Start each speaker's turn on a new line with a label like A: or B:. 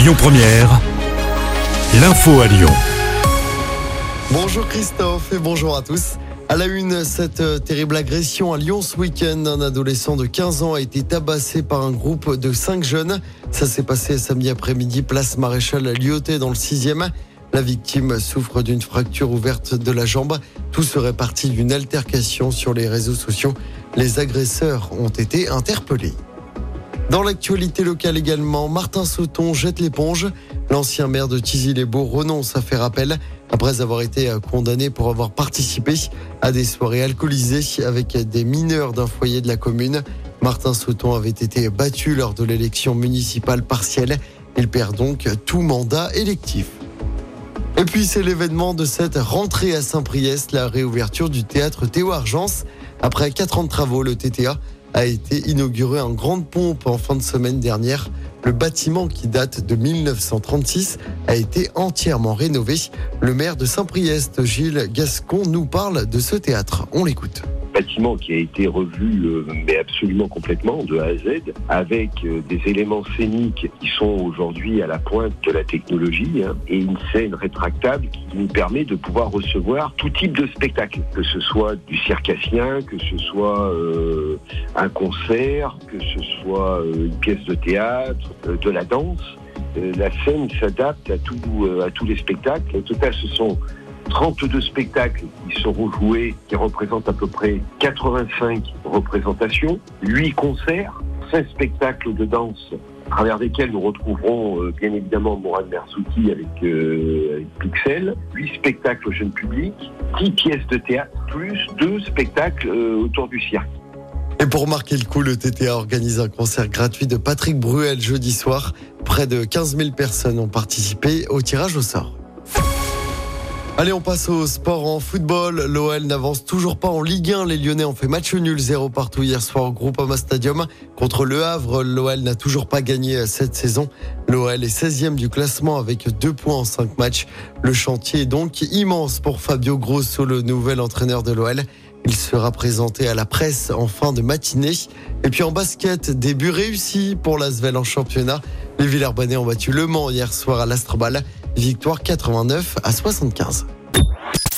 A: Lyon Première, l'info à Lyon.
B: Bonjour Christophe et bonjour à tous. À la une, cette euh, terrible agression à Lyon ce week-end, un adolescent de 15 ans a été tabassé par un groupe de 5 jeunes. Ça s'est passé samedi après-midi, place Maréchal Lyoté dans le 6e. La victime souffre d'une fracture ouverte de la jambe. Tout serait parti d'une altercation sur les réseaux sociaux. Les agresseurs ont été interpellés. Dans l'actualité locale également, Martin Sauton jette l'éponge. L'ancien maire de Tizy-les-Beaux renonce à faire appel après avoir été condamné pour avoir participé à des soirées alcoolisées avec des mineurs d'un foyer de la commune. Martin Sauton avait été battu lors de l'élection municipale partielle. Il perd donc tout mandat électif. Et puis c'est l'événement de cette rentrée à Saint-Priest, la réouverture du théâtre Théo Argence. Après quatre ans de travaux, le TTA a été inauguré en grande pompe en fin de semaine dernière. Le bâtiment qui date de 1936 a été entièrement rénové. Le maire de Saint-Priest, Gilles Gascon, nous parle de ce théâtre. On l'écoute
C: bâtiment qui a été revu, euh, mais absolument complètement, de A à Z, avec euh, des éléments scéniques qui sont aujourd'hui à la pointe de la technologie, hein, et une scène rétractable qui nous permet de pouvoir recevoir tout type de spectacle, que ce soit du circassien, que ce soit euh, un concert, que ce soit une pièce de théâtre, de la danse. la scène s'adapte à, à tous les spectacles. Au total, ce sont 32 spectacles qui seront joués, qui représentent à peu près 85 représentations, 8 concerts, 16 spectacles de danse à travers lesquels nous retrouverons euh, bien évidemment Morad Mersouki avec, euh, Pixel, 8 spectacles jeunes public, 10 pièces de théâtre, plus 2 spectacles euh, autour du cirque.
B: Et pour marquer le coup, le TTA organise un concert gratuit de Patrick Bruel jeudi soir. Près de 15 000 personnes ont participé au tirage au sort. Allez, on passe au sport en football. L'OL n'avance toujours pas en Ligue 1. Les Lyonnais ont fait match nul 0 partout hier soir au Groupama Stadium. Contre Le Havre, l'OL n'a toujours pas gagné cette saison. L'OL est 16e du classement avec 2 points en 5 matchs. Le chantier est donc immense pour Fabio Grosso, le nouvel entraîneur de l'OL. Il sera présenté à la presse en fin de matinée. Et puis en basket, début réussi pour l'Asvel en championnat. Les Villers-Banais ont battu Le Mans hier soir à l'Astrobal. Victoire 89 à 75.